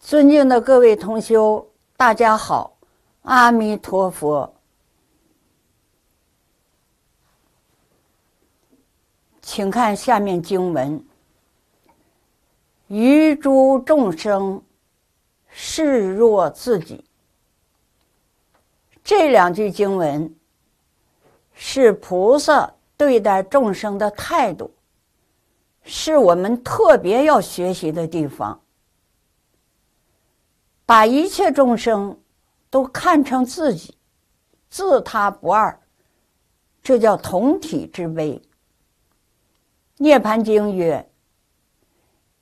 尊敬的各位同修，大家好，阿弥陀佛。请看下面经文：于诸众生视若自己。这两句经文是菩萨对待众生的态度，是我们特别要学习的地方。把一切众生都看成自己，自他不二，这叫同体之悲。涅盘经曰：“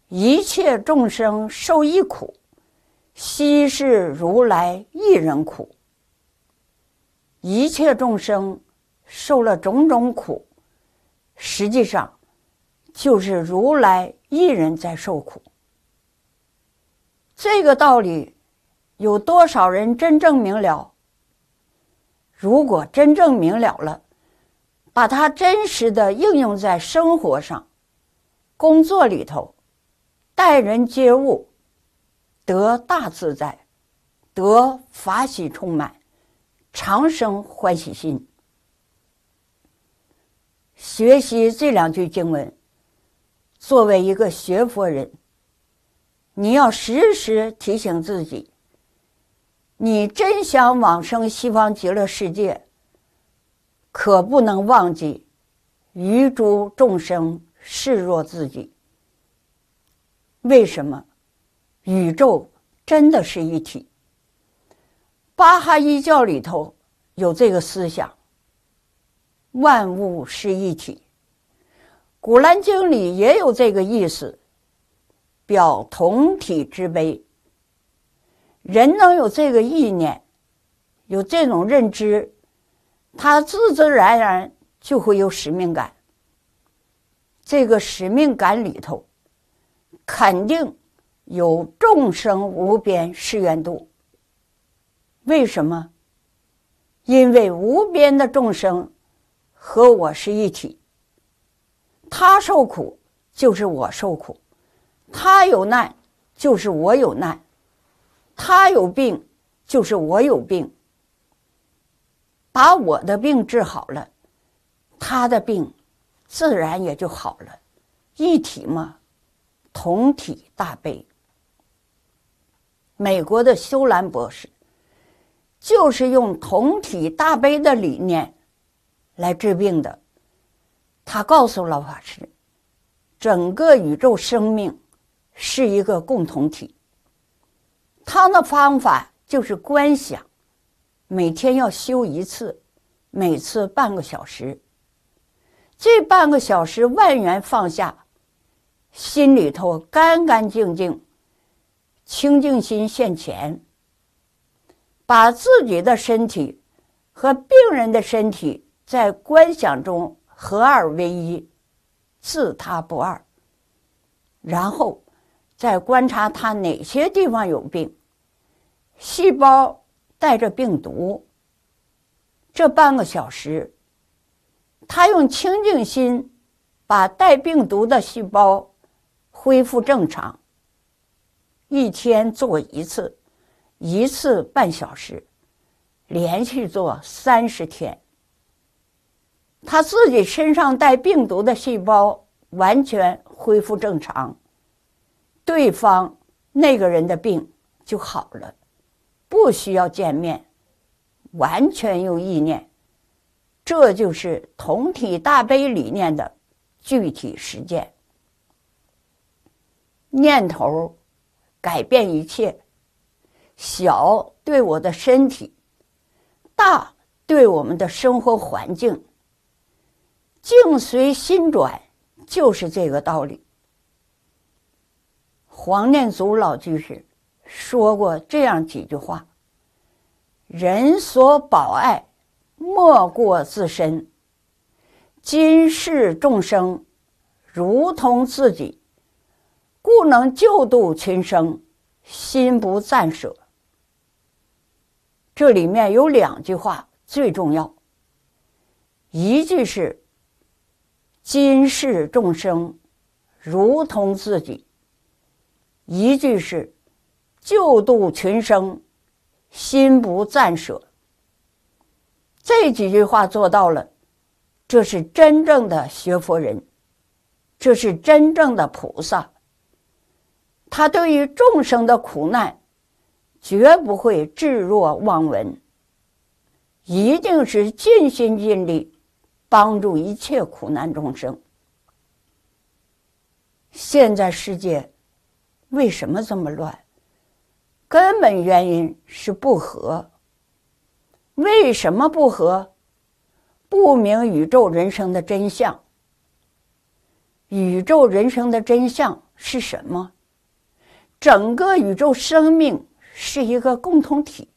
一切众生受一苦，悉是如来一人苦。一切众生受了种种苦，实际上就是如来一人在受苦。这个道理。”有多少人真正明了？如果真正明了了，把它真实的应用在生活上、工作里头，待人接物，得大自在，得法喜充满，长生欢喜心。学习这两句经文，作为一个学佛人，你要时时提醒自己。你真想往生西方极乐世界，可不能忘记于诸众生视若自己。为什么？宇宙真的是一体。巴哈伊教里头有这个思想：万物是一体。古兰经里也有这个意思，表同体之悲。人能有这个意念，有这种认知，他自自然然就会有使命感。这个使命感里头，肯定有众生无边誓愿度。为什么？因为无边的众生和我是一体，他受苦就是我受苦，他有难就是我有难。他有病，就是我有病。把我的病治好了，他的病自然也就好了。一体嘛，同体大悲。美国的修兰博士就是用同体大悲的理念来治病的。他告诉老法师，整个宇宙生命是一个共同体。他的方法就是观想，每天要修一次，每次半个小时。这半个小时万缘放下，心里头干干净净，清净心现前，把自己的身体和病人的身体在观想中合二为一，自他不二。然后在观察他哪些地方有病。细胞带着病毒，这半个小时，他用清净心把带病毒的细胞恢复正常。一天做一次，一次半小时，连续做三十天，他自己身上带病毒的细胞完全恢复正常，对方那个人的病就好了。不需要见面，完全用意念，这就是同体大悲理念的具体实践。念头改变一切，小对我的身体，大对我们的生活环境，境随心转，就是这个道理。黄念祖老居士。说过这样几句话：“人所保爱，莫过自身。今世众生，如同自己，故能救度群生，心不暂舍。”这里面有两句话最重要，一句是“今世众生，如同自己”，一句是。救度群生，心不暂舍。这几句话做到了，这是真正的学佛人，这是真正的菩萨。他对于众生的苦难，绝不会置若罔闻，一定是尽心尽力帮助一切苦难众生。现在世界为什么这么乱？根本原因是不和。为什么不和？不明宇宙人生的真相。宇宙人生的真相是什么？整个宇宙生命是一个共同体。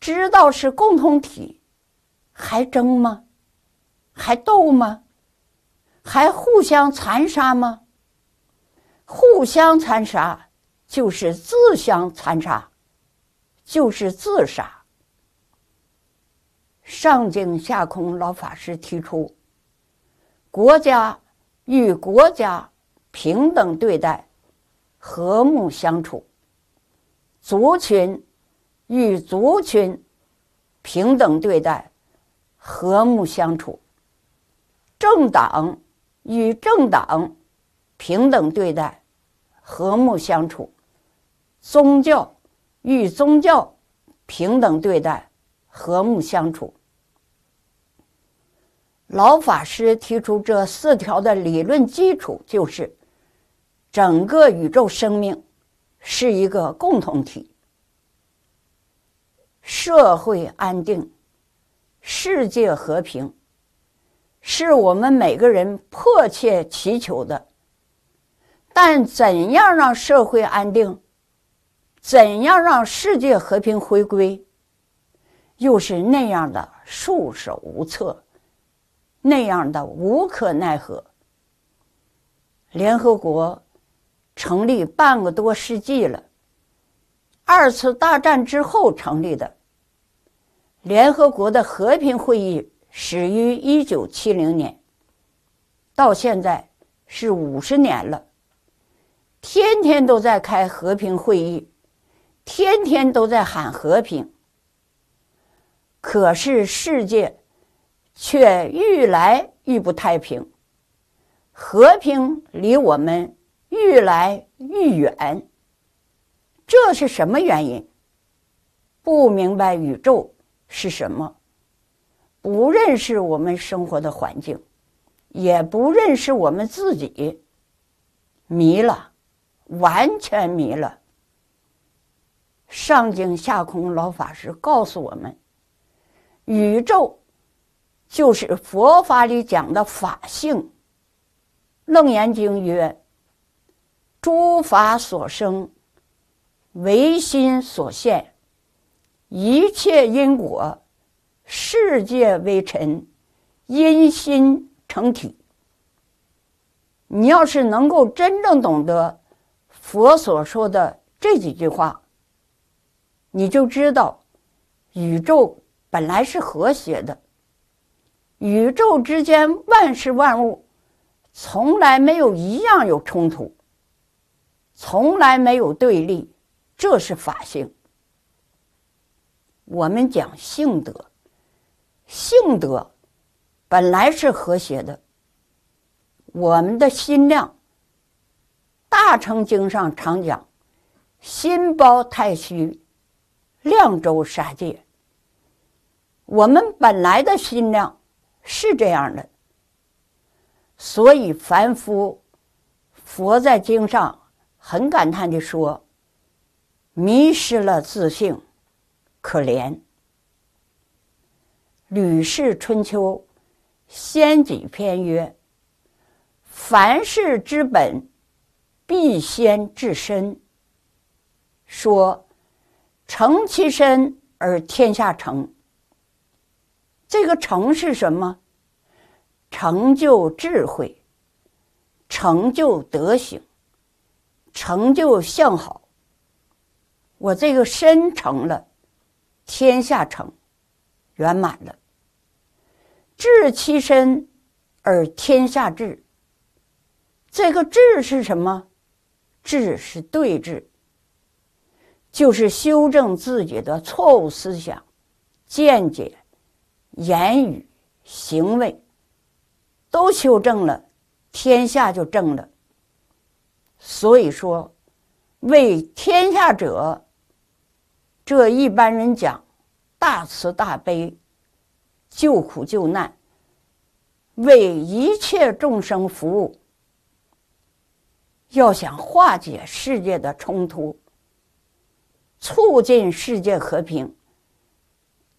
知道是共同体，还争吗？还斗吗？还互相残杀吗？互相残杀就是自相残杀，就是自杀。上经下空老法师提出，国家与国家平等对待，和睦相处；族群与族群平等对待，和睦相处；政党与政党平等对待，和睦相处；宗教与宗教平等对待。和睦相处。老法师提出这四条的理论基础就是：整个宇宙生命是一个共同体，社会安定、世界和平，是我们每个人迫切祈求的。但怎样让社会安定？怎样让世界和平回归？又是那样的束手无策，那样的无可奈何。联合国成立半个多世纪了，二次大战之后成立的。联合国的和平会议始于一九七零年，到现在是五十年了，天天都在开和平会议，天天都在喊和平。可是世界却愈来愈不太平，和平离我们愈来愈远。这是什么原因？不明白宇宙是什么，不认识我们生活的环境，也不认识我们自己，迷了，完全迷了。上经下空老法师告诉我们。宇宙就是佛法里讲的法性。《楞严经》曰：“诸法所生，唯心所现；一切因果，世界为尘，因心成体。”你要是能够真正懂得佛所说的这几句话，你就知道宇宙。本来是和谐的，宇宙之间万事万物从来没有一样有冲突，从来没有对立，这是法性。我们讲性德，性德本来是和谐的。我们的心量，《大乘经》上常讲：“心包太虚，量周杀戒。”我们本来的心量是这样的，所以凡夫佛在经上很感叹地说：“迷失了自性，可怜。”《吕氏春秋·先己篇》曰：“凡事之本，必先治身。”说：“诚其身而天下成。”这个成是什么？成就智慧，成就德行，成就相好。我这个身成了，天下成，圆满了。治其身而天下治。这个治是什么？治是对治，就是修正自己的错误思想、见解、言语、行为，都修正了，天下就正了。所以说，为天下者，这一般人讲大慈大悲、救苦救难，为一切众生服务。要想化解世界的冲突。促进世界和平，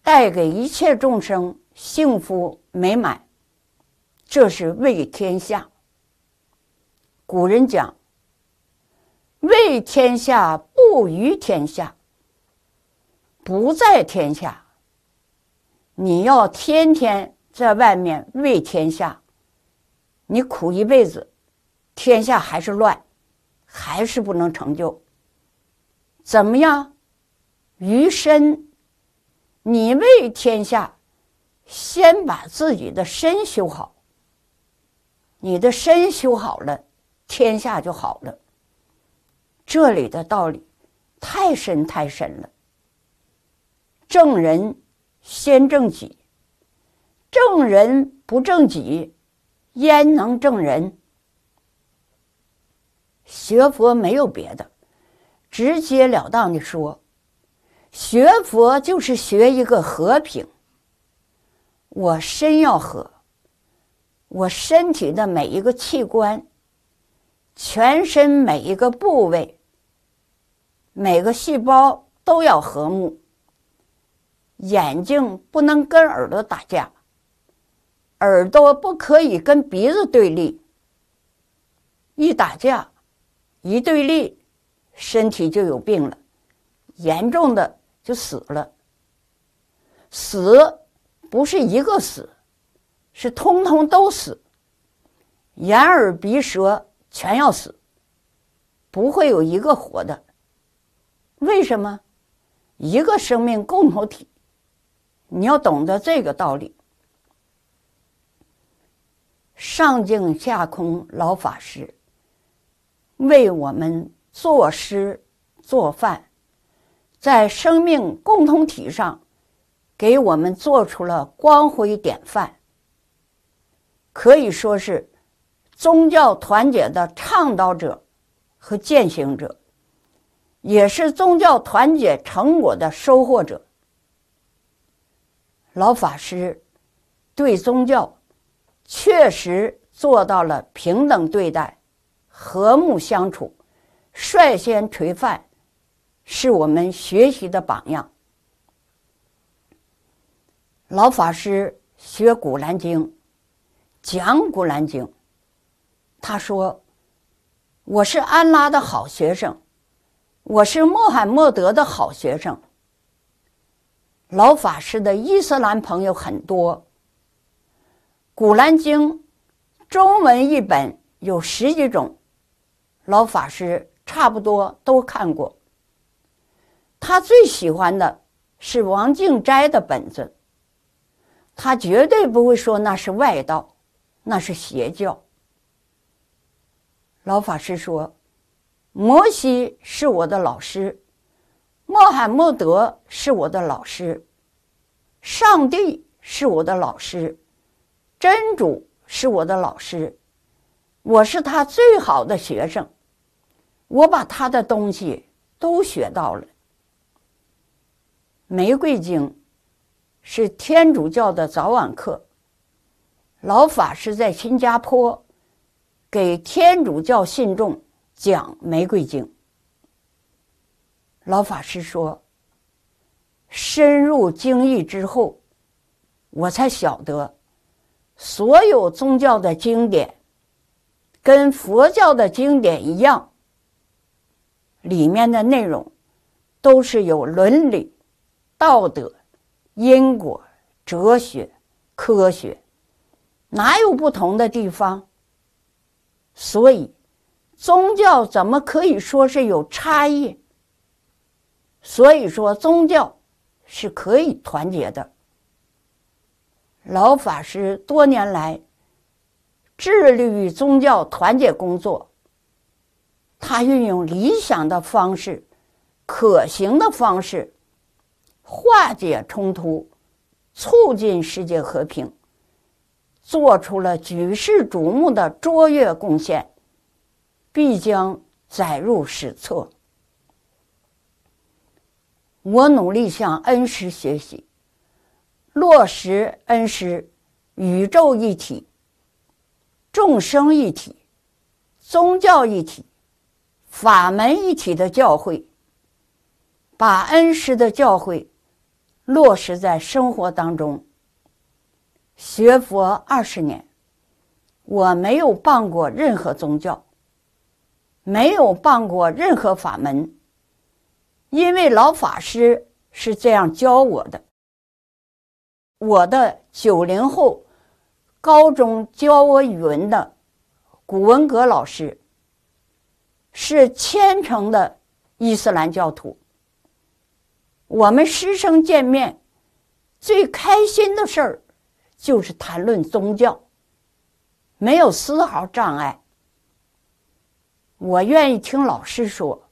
带给一切众生幸福美满，这是为天下。古人讲：“为天下不于天下，不在天下。”你要天天在外面为天下，你苦一辈子，天下还是乱，还是不能成就。怎么样？余身，你为天下，先把自己的身修好。你的身修好了，天下就好了。这里的道理太深太深了。正人先正己，正人不正己，焉能正人？学佛没有别的，直截了当的说。学佛就是学一个和平。我身要和，我身体的每一个器官，全身每一个部位，每个细胞都要和睦。眼睛不能跟耳朵打架，耳朵不可以跟鼻子对立。一打架，一对立，身体就有病了，严重的。就死了。死不是一个死，是通通都死。眼耳鼻舌全要死，不会有一个活的。为什么？一个生命共同体，你要懂得这个道理。上净下空老法师为我们作诗做饭。在生命共同体上，给我们做出了光辉典范，可以说是宗教团结的倡导者和践行者，也是宗教团结成果的收获者。老法师对宗教确实做到了平等对待、和睦相处，率先垂范。是我们学习的榜样。老法师学《古兰经》，讲《古兰经》，他说：“我是安拉的好学生，我是穆罕默德的好学生。”老法师的伊斯兰朋友很多，《古兰经》中文译本有十几种，老法师差不多都看过。他最喜欢的是王敬斋的本子，他绝对不会说那是外道，那是邪教。老法师说：“摩西是我的老师，穆罕默德是我的老师，上帝是我的老师，真主是我的老师，我是他最好的学生，我把他的东西都学到了。”《玫瑰经》是天主教的早晚课。老法师在新加坡给天主教信众讲《玫瑰经》。老法师说：“深入经义之后，我才晓得，所有宗教的经典跟佛教的经典一样，里面的内容都是有伦理。”道德、因果、哲学、科学，哪有不同的地方？所以，宗教怎么可以说是有差异？所以说，宗教是可以团结的。老法师多年来致力于宗教团结工作，他运用理想的方式可行的方式，化解冲突，促进世界和平，做出了举世瞩目的卓越贡献，必将载入史册。我努力向恩师学习，落实恩师宇宙一体、众生一体、宗教一体、法门一体的教诲，把恩师的教诲落实在生活当中。学佛二十年，我没有办过任何宗教，没有办过任何法门。因为老法师是这样教我的。我的九零后高中教我语文的古文阁老师是虔诚的伊斯兰教徒。我们师生见面最开心的事儿就是谈论宗教，没有丝毫障碍。我愿意听老师说。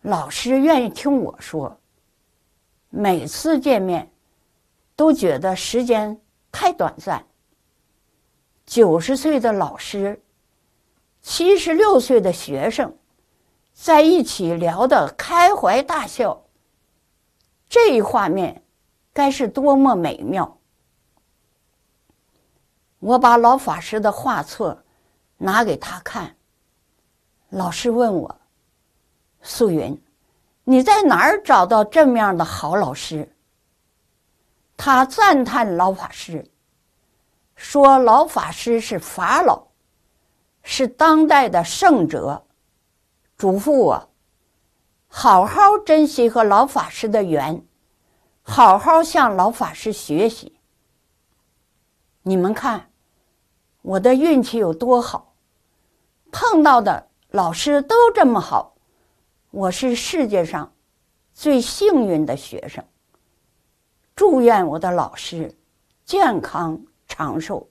老师愿意听我说。每次见面，都觉得时间太短暂。九十岁的老师，七十六岁的学生，在一起聊得开怀大笑。这一画面，该是多么美妙！我把老法师的画册拿给他看。老师问我。素云，你在哪儿找到这么样的好老师？他赞叹老法师，说老法师是法老，是当代的圣哲，嘱咐我好好珍惜和老法师的缘，好好向老法师学习。你们看，我的运气有多好，碰到的老师都这么好。我是世界上最幸运的学生。祝愿我的老师健康长寿。